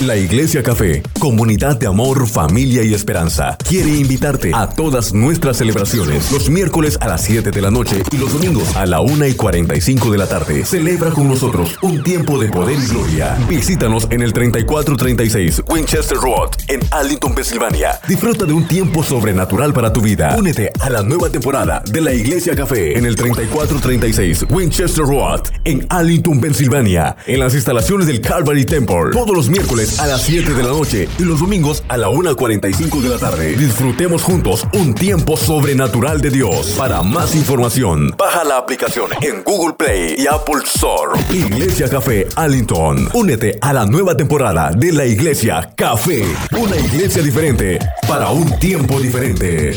La Iglesia Café, comunidad de amor, familia y esperanza, quiere invitarte a todas nuestras celebraciones los miércoles a las 7 de la noche y los domingos a la 1 y 45 de la tarde. Celebra con nosotros un tiempo de poder y gloria. Visítanos en el 3436 Winchester Road en Arlington, Pensilvania. Disfruta de un tiempo sobrenatural para tu vida. Únete a la nueva temporada de la Iglesia Café en el 3436 Winchester Road en Arlington, Pensilvania, en las instalaciones del Calvary Temple. Todos los miércoles a las 7 de la noche y los domingos a la 1.45 de la tarde. Disfrutemos juntos un tiempo sobrenatural de Dios. Para más información, baja la aplicación en Google Play y Apple Store. Iglesia Café Allington. Únete a la nueva temporada de la Iglesia Café. Una iglesia diferente para un tiempo diferente.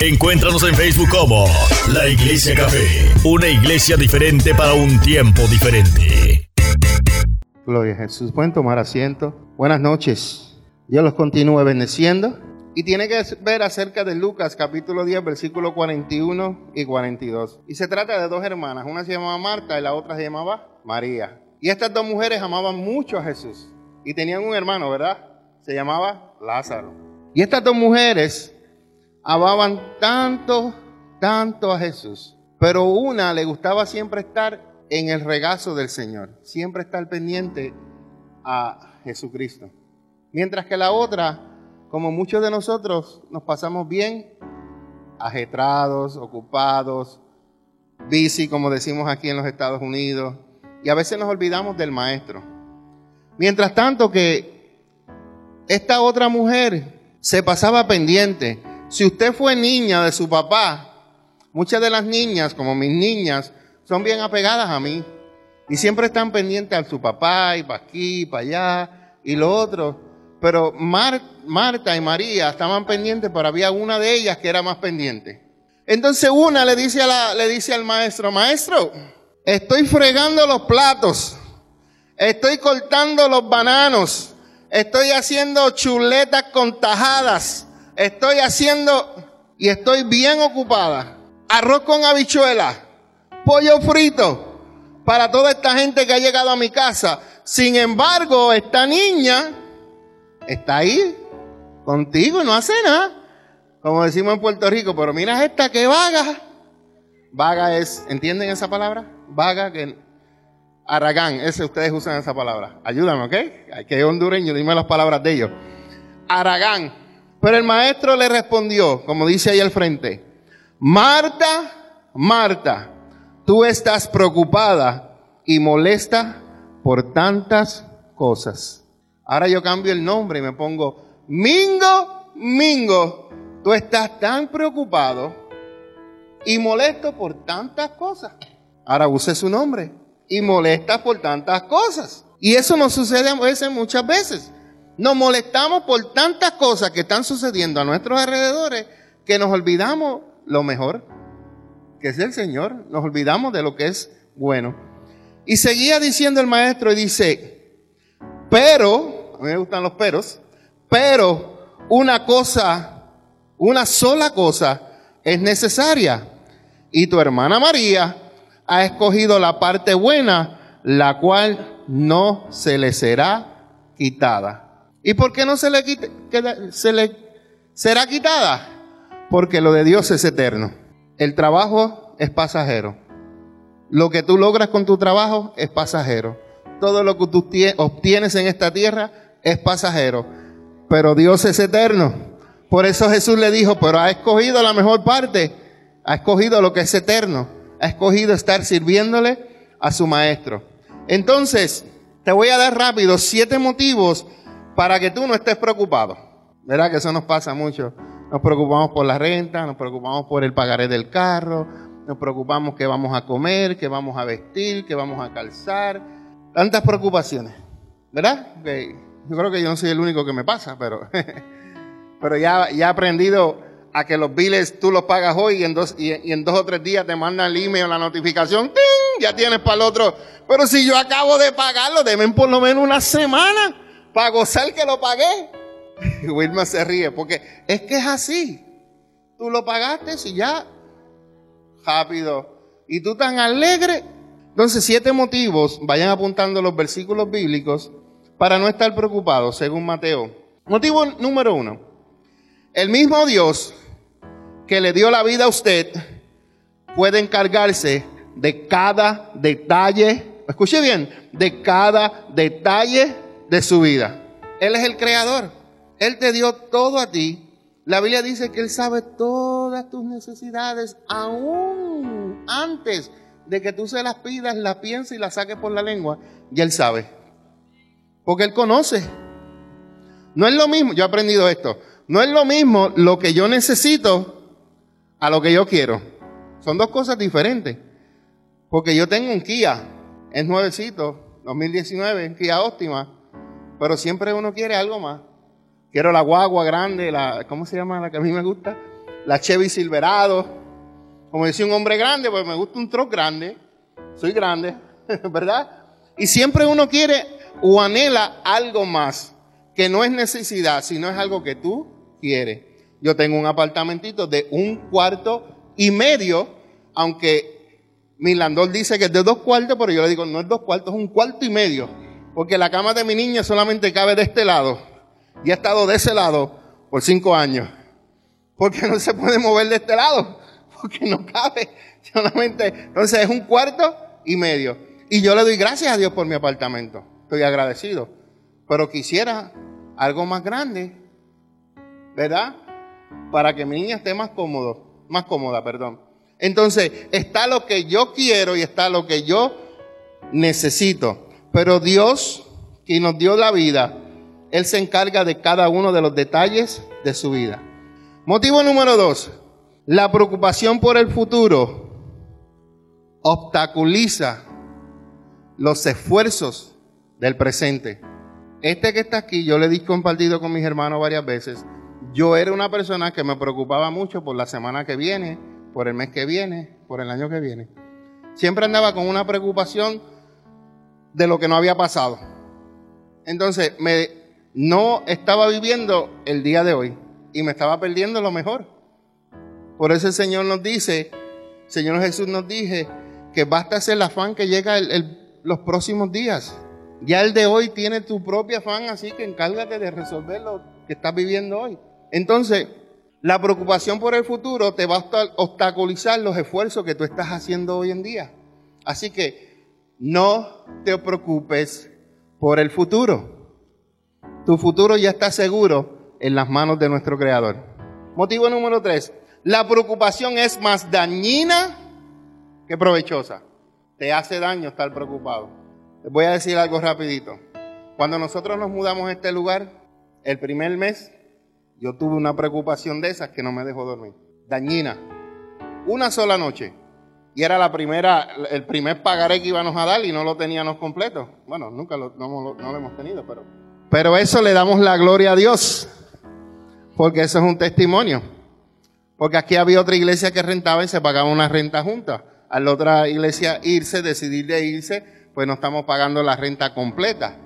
Encuéntranos en Facebook como La Iglesia Café, una iglesia diferente para un tiempo diferente. Gloria a Jesús. Pueden tomar asiento. Buenas noches. Dios los continúe bendeciendo. Y tiene que ver acerca de Lucas capítulo 10, versículo 41 y 42. Y se trata de dos hermanas. Una se llamaba Marta y la otra se llamaba María. Y estas dos mujeres amaban mucho a Jesús. Y tenían un hermano, ¿verdad? Se llamaba Lázaro. Y estas dos mujeres amaban tanto, tanto a Jesús. Pero una le gustaba siempre estar en el regazo del Señor, siempre estar pendiente a Jesucristo. Mientras que la otra, como muchos de nosotros, nos pasamos bien ajetrados, ocupados, busy, como decimos aquí en los Estados Unidos, y a veces nos olvidamos del maestro. Mientras tanto que esta otra mujer se pasaba pendiente. Si usted fue niña de su papá, muchas de las niñas, como mis niñas, son bien apegadas a mí. Y siempre están pendientes a su papá y para aquí, para allá y lo otro. Pero Marta y María estaban pendientes, pero había una de ellas que era más pendiente. Entonces una le dice, a la, le dice al maestro, maestro, estoy fregando los platos, estoy cortando los bananos, estoy haciendo chuletas con tajadas, estoy haciendo y estoy bien ocupada. Arroz con habichuelas pollo frito para toda esta gente que ha llegado a mi casa. Sin embargo, esta niña está ahí contigo y no hace nada. Como decimos en Puerto Rico, pero mira esta que vaga. Vaga es, ¿entienden esa palabra? Vaga que Aragán, ese ustedes usan esa palabra. Ayúdame, ¿ok? Hay que hondureño, dime las palabras de ellos. Aragán. Pero el maestro le respondió, como dice ahí al frente, Marta, Marta, Tú estás preocupada y molesta por tantas cosas. Ahora yo cambio el nombre y me pongo Mingo, Mingo. Tú estás tan preocupado y molesto por tantas cosas. Ahora use su nombre y molesta por tantas cosas. Y eso nos sucede a veces, muchas veces. Nos molestamos por tantas cosas que están sucediendo a nuestros alrededores que nos olvidamos lo mejor que es el Señor, nos olvidamos de lo que es bueno. Y seguía diciendo el maestro y dice, pero, a mí me gustan los peros, pero una cosa, una sola cosa es necesaria. Y tu hermana María ha escogido la parte buena, la cual no se le será quitada. ¿Y por qué no se le, se le será quitada? Porque lo de Dios es eterno. El trabajo es pasajero. Lo que tú logras con tu trabajo es pasajero. Todo lo que tú obtienes en esta tierra es pasajero. Pero Dios es eterno. Por eso Jesús le dijo, pero ha escogido la mejor parte. Ha escogido lo que es eterno. Ha escogido estar sirviéndole a su maestro. Entonces, te voy a dar rápido siete motivos para que tú no estés preocupado. ¿Verdad que eso nos pasa mucho? Nos preocupamos por la renta, nos preocupamos por el pagaré del carro, nos preocupamos que vamos a comer, que vamos a vestir, que vamos a calzar. Tantas preocupaciones, ¿verdad? yo creo que yo no soy el único que me pasa, pero, pero ya, ya he aprendido a que los biles tú los pagas hoy y en dos, y, en dos o tres días te mandan el email, la notificación, ¡ting! ya tienes para el otro. Pero si yo acabo de pagarlo, deben por lo menos una semana para gozar que lo pagué. Wilma se ríe porque es que es así. Tú lo pagaste y ya rápido. Y tú tan alegre Entonces, siete motivos, vayan apuntando los versículos bíblicos para no estar preocupados, según Mateo. Motivo número uno. El mismo Dios que le dio la vida a usted puede encargarse de cada detalle, escuche bien, de cada detalle de su vida. Él es el creador. Él te dio todo a ti. La Biblia dice que Él sabe todas tus necesidades, aún antes de que tú se las pidas, las pienses y las saques por la lengua. Y Él sabe. Porque Él conoce. No es lo mismo, yo he aprendido esto, no es lo mismo lo que yo necesito a lo que yo quiero. Son dos cosas diferentes. Porque yo tengo un Kia, es nuevecito, 2019, Kia Óptima, pero siempre uno quiere algo más. Quiero la guagua grande, la, ¿cómo se llama la que a mí me gusta? La Chevy Silverado. Como decía un hombre grande, pues me gusta un truck grande. Soy grande, ¿verdad? Y siempre uno quiere o anhela algo más, que no es necesidad, sino es algo que tú quieres. Yo tengo un apartamentito de un cuarto y medio, aunque mi landor dice que es de dos cuartos, pero yo le digo, no es dos cuartos, es un cuarto y medio. Porque la cama de mi niña solamente cabe de este lado. Y ha estado de ese lado por cinco años. Porque no se puede mover de este lado. Porque no cabe. Solamente. Entonces es un cuarto y medio. Y yo le doy gracias a Dios por mi apartamento. Estoy agradecido. Pero quisiera algo más grande. ¿Verdad? Para que mi niña esté más cómodo. Más cómoda, perdón. Entonces, está lo que yo quiero y está lo que yo necesito. Pero Dios, que nos dio la vida, Él se encarga de cada uno de los detalles de su vida. Motivo número dos, la preocupación por el futuro obstaculiza los esfuerzos del presente. Este que está aquí, yo le he compartido con mis hermanos varias veces. Yo era una persona que me preocupaba mucho por la semana que viene, por el mes que viene, por el año que viene. Siempre andaba con una preocupación de lo que no había pasado. Entonces, me, no estaba viviendo el día de hoy y me estaba perdiendo lo mejor. Por eso el Señor nos dice, Señor Jesús nos dije que basta hacer el afán que llega los próximos días. Ya el de hoy tiene tu propio afán, así que encárgate de resolver lo que estás viviendo hoy. Entonces, la preocupación por el futuro te va a obstaculizar los esfuerzos que tú estás haciendo hoy en día. Así que no te preocupes por el futuro. Tu futuro ya está seguro en las manos de nuestro Creador. Motivo número tres. La preocupación es más dañina que provechosa. Te hace daño estar preocupado. Les voy a decir algo rapidito. Cuando nosotros nos mudamos a este lugar, el primer mes, yo tuve una preocupación de esas que no me dejó dormir. Dañina. Una sola noche. Y era la primera, el primer pagaré que íbamos a dar y no lo teníamos completo. Bueno, nunca lo, no, lo hemos tenido, pero. Pero eso le damos la gloria a Dios. Porque eso es un testimonio. Porque aquí había otra iglesia que rentaba y se pagaba una renta junta. A la otra iglesia irse, decidir de irse, pues no estamos pagando la renta completa.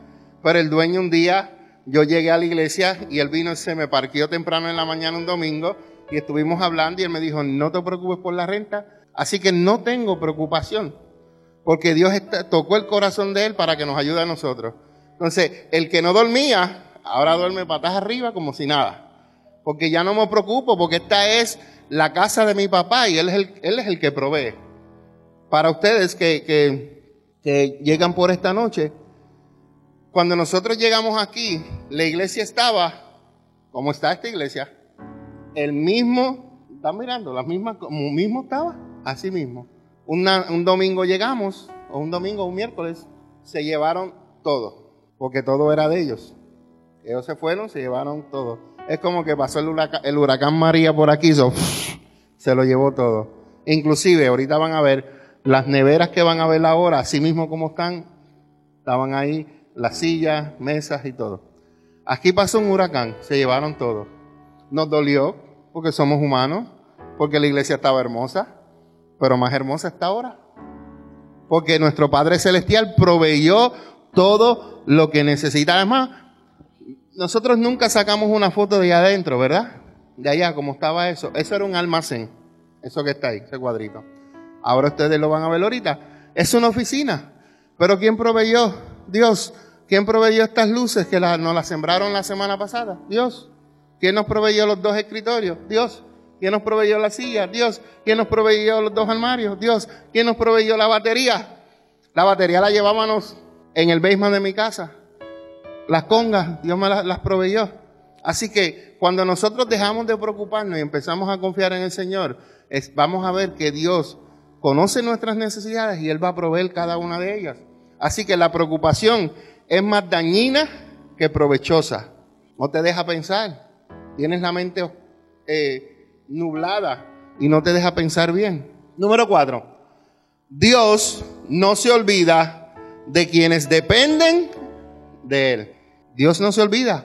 Pero el dueño un día, yo llegué a la iglesia y él vino y se me parqueó temprano en la mañana un domingo y estuvimos hablando y él me dijo, no te preocupes por la renta, Así que no tengo preocupación, porque Dios tocó el corazón de él para que nos ayude a nosotros. Entonces, el que no dormía, ahora duerme patas arriba como si nada. Porque ya no me preocupo, porque esta es la casa de mi papá y él es el, él es el que provee. Para ustedes que, que llegan por esta noche, cuando nosotros llegamos aquí, la iglesia estaba, como está esta iglesia, el mismo, ¿están mirando? La misma, como mismo estaba. Así mismo. un domingo llegamos, o un domingo un miércoles, se llevaron todo, porque todo era de ellos. Ellos se fueron, se llevaron todo. Es como que pasó el huracán, María por aquí, se lo llevó todo. Inclusive, ahorita van a ver las neveras que van a ver ahora, así mismo como están, estaban ahí las sillas, mesas y todo. Aquí pasó un huracán, se llevaron todo. Nos dolió, porque somos humanos, porque la iglesia estaba hermosa, pero más hermosa está ahora. Porque nuestro Padre Celestial proveyó todo lo que necesita. Además, nosotros nunca sacamos una foto de allá adentro, ¿verdad? De allá, como estaba eso. Eso era un almacén. Eso que está ahí, ese cuadrito. Ahora ustedes lo van a ver ahorita. Es una oficina. Pero ¿quién proveyó? Dios. ¿Quién proveyó estas luces que nos las sembraron la semana pasada? Dios. ¿Quién nos proveyó los dos escritorios? Dios. ¿Quién nos proveyó la silla? Dios. ¿Quién nos proveyó los dos armarios? Dios. ¿Quién nos proveyó la batería? La batería la llevábamos en el basement de mi casa. Las congas, Dios me las, proveyó. Así que cuando nosotros dejamos de preocuparnos y empezamos a confiar en el Señor, vamos a ver que Dios conoce nuestras necesidades y Él va a proveer cada una de ellas. Así que la preocupación es más dañina que provechosa. No te deja pensar. Tienes la mente eh, nublada y no te deja pensar bien. Número cuatro. Dios no se olvida de quienes dependen de Él. Dios no se olvida.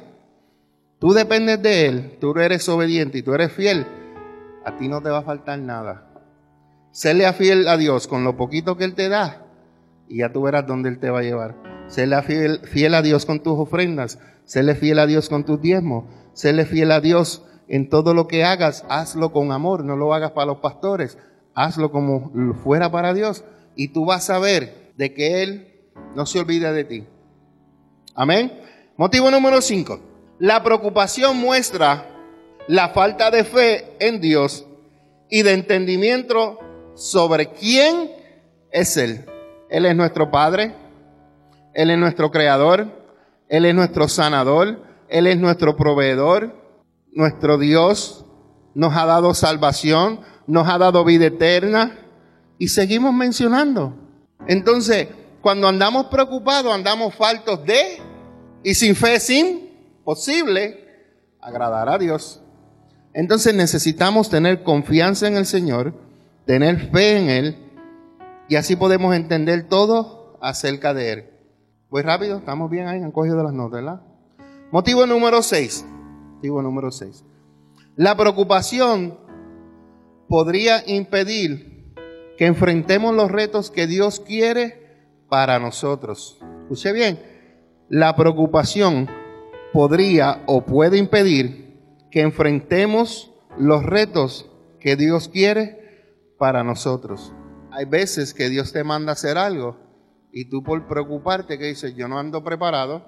Tú dependes de Él, tú eres obediente y tú eres fiel. A ti no te va a faltar nada. Séle fiel a Dios con lo poquito que Él te da y ya tú verás dónde Él te va a llevar. Séle fiel, fiel a Dios con tus ofrendas. Séle fiel a Dios con tus diezmos. Séle fiel a Dios en todo lo que hagas. Hazlo con amor. No lo hagas para los pastores. Hazlo como fuera para Dios. Y tú vas a ver de que Él no se olvida de ti. Amén. Motivo número 5. La preocupación muestra la falta de fe en Dios y de entendimiento sobre quién es Él. Él es nuestro Padre, él es nuestro creador, Él es nuestro sanador, Él es nuestro proveedor, nuestro Dios, nos ha dado salvación, nos ha dado vida eterna y seguimos mencionando. Entonces, cuando andamos preocupados, andamos faltos de y sin fe es imposible agradar a Dios. Entonces necesitamos tener confianza en el Señor, tener fe en Él y así podemos entender todo acerca de Él. Voy rápido, estamos bien ahí, han cogido las notas, ¿verdad? Motivo número 6. Motivo número 6. La preocupación podría impedir que enfrentemos los retos que Dios quiere para nosotros. Escuche bien, la preocupación podría o puede impedir que enfrentemos los retos que Dios quiere para nosotros. Hay veces que Dios te manda hacer algo y tú por preocuparte que dices, yo no ando preparado,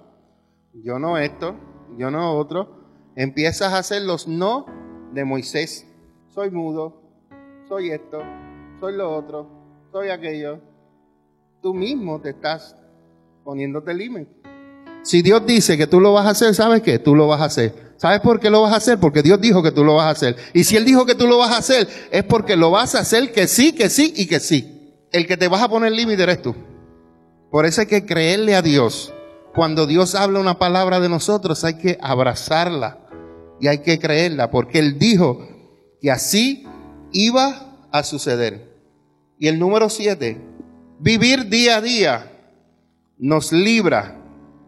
yo no esto, yo no otro, empiezas a hacer los no de Moisés. Soy mudo, soy esto, soy lo otro, soy aquello. Tú mismo te estás poniéndote límite. Si Dios dice que tú lo vas a hacer, ¿sabes qué? Tú lo vas a hacer. ¿Sabes por qué lo vas a hacer? Porque Dios dijo que tú lo vas a hacer. Y si Él dijo que tú lo vas a hacer, es porque lo vas a hacer que sí, que sí y que sí. El que te vas a poner límite eres tú. Por eso hay que creerle a Dios. Cuando Dios habla una palabra de nosotros, hay que abrazarla y hay que creerla, porque Él dijo que así iba a suceder. Y el número siete, vivir día a día nos libra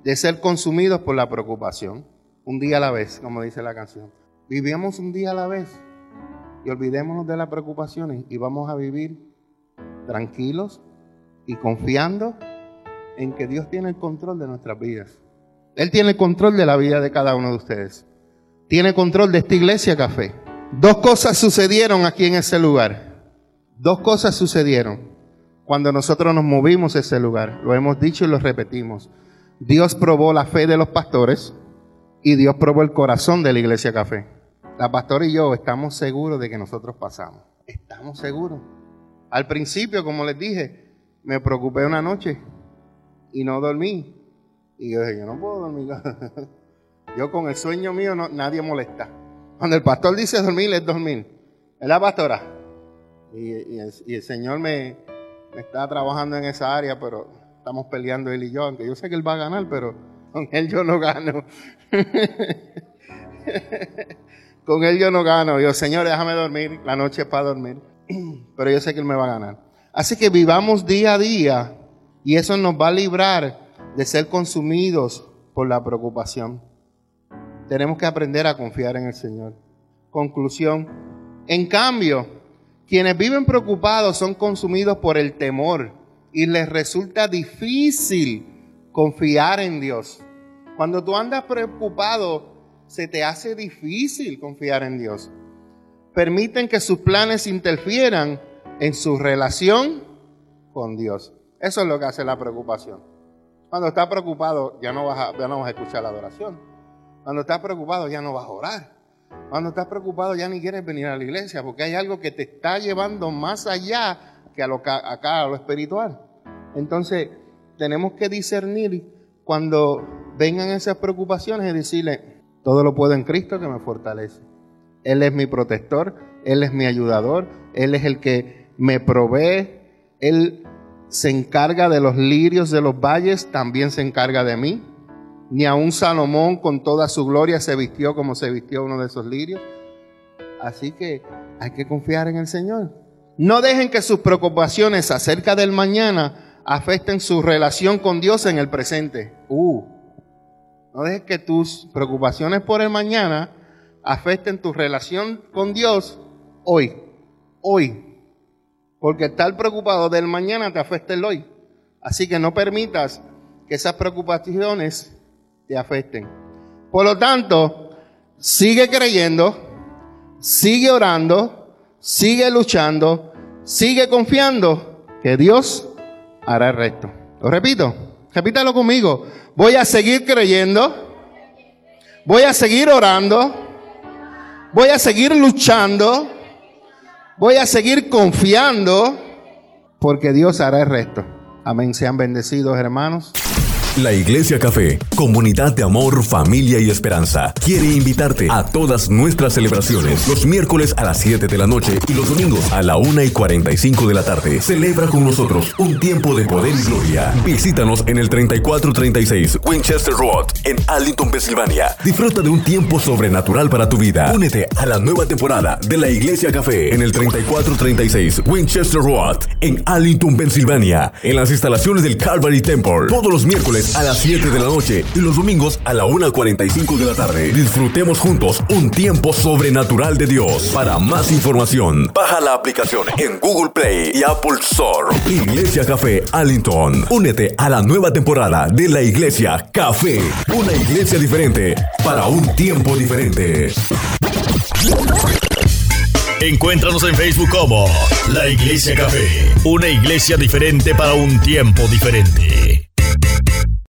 de ser consumidos por la preocupación. Un día a la vez, como dice la canción. Vivimos un día a la vez y olvidémonos de las preocupaciones y vamos a vivir tranquilos y confiando en que Dios tiene el control de nuestras vidas. Él tiene el control de la vida de cada uno de ustedes. Tiene control de esta iglesia café. Dos cosas sucedieron aquí en ese lugar. Dos cosas sucedieron cuando nosotros nos movimos a ese lugar. Lo hemos dicho y lo repetimos. Dios probó la fe de los pastores y Dios probó el corazón de la iglesia café. La pastora y yo estamos seguros de que nosotros pasamos. Estamos seguros. Al principio, como les dije, me preocupé una noche y no dormí. Y yo dije, yo no puedo dormir. yo con el sueño mío nadie molesta. Cuando el pastor dice dormir, es dormir. Es la pastora. Y, el, Señor me, está trabajando en esa área, pero estamos peleando él y yo, aunque yo sé que él va a ganar, pero con él yo no gano. con él yo no gano. Yo, Señor, déjame dormir. La noche es para dormir. pero yo sé que él me va a ganar. Así que vivamos día a día y eso nos va a librar de ser consumidos por la preocupación. Tenemos que aprender a confiar en el Señor. Conclusión. En cambio, quienes viven preocupados son consumidos por el temor y les resulta difícil confiar en Dios. Cuando tú andas preocupado, se te hace difícil confiar en Dios. Permiten que sus planes interfieran en su relación con Dios. Eso es lo que hace la preocupación. Cuando estás preocupado, ya no vas a, ya no vas a escuchar la adoración. Cuando estás preocupado, ya no vas a orar. Cuando estás preocupado, ya ni quieres venir a la iglesia, porque hay algo que te está llevando más allá que a lo, acá a lo espiritual. Entonces, tenemos que discernir cuando vengan esas preocupaciones y decirle, todo lo puedo en Cristo que me fortalece. Él es mi protector, Él es mi ayudador, Él es el que me provee, Él se encarga de los lirios de los valles, también se encarga de mí. Ni aun Salomón con toda su gloria se vistió como se vistió uno de esos lirios. Así que hay que confiar en el Señor. No dejen que sus preocupaciones acerca del mañana afecten su relación con Dios en el presente. Uh, no dejes que tus preocupaciones por el mañana afecten tu relación con Dios hoy. Hoy. Porque estar preocupado del mañana te afecta el hoy. Así que no permitas que esas preocupaciones te afecten. Por lo tanto, sigue creyendo, sigue orando, sigue luchando, sigue confiando que Dios hará el resto. Lo repito, repítalo conmigo. Voy a seguir creyendo, voy a seguir orando, voy a seguir luchando, voy a seguir confiando porque Dios hará el resto. Amén. Sean bendecidos, hermanos. La Iglesia Café, comunidad de amor, familia y esperanza, quiere invitarte a todas nuestras celebraciones los miércoles a las 7 de la noche y los domingos a la 1 y 45 de la tarde. Celebra con nosotros un tiempo de poder y gloria. Visítanos en el 3436 Winchester Road en Arlington, Pensilvania. Disfruta de un tiempo sobrenatural para tu vida. Únete a la nueva temporada de la Iglesia Café en el 3436 Winchester Road en Arlington, Pensilvania, en las instalaciones del Calvary Temple. Todos los miércoles a las 7 de la noche y los domingos a la 1.45 de la tarde. Disfrutemos juntos un tiempo sobrenatural de Dios. Para más información, baja la aplicación en Google Play y Apple Store. Iglesia Café Allington. Únete a la nueva temporada de la Iglesia Café. Una iglesia diferente para un tiempo diferente. Encuéntranos en Facebook como La Iglesia Café, una iglesia diferente para un tiempo diferente.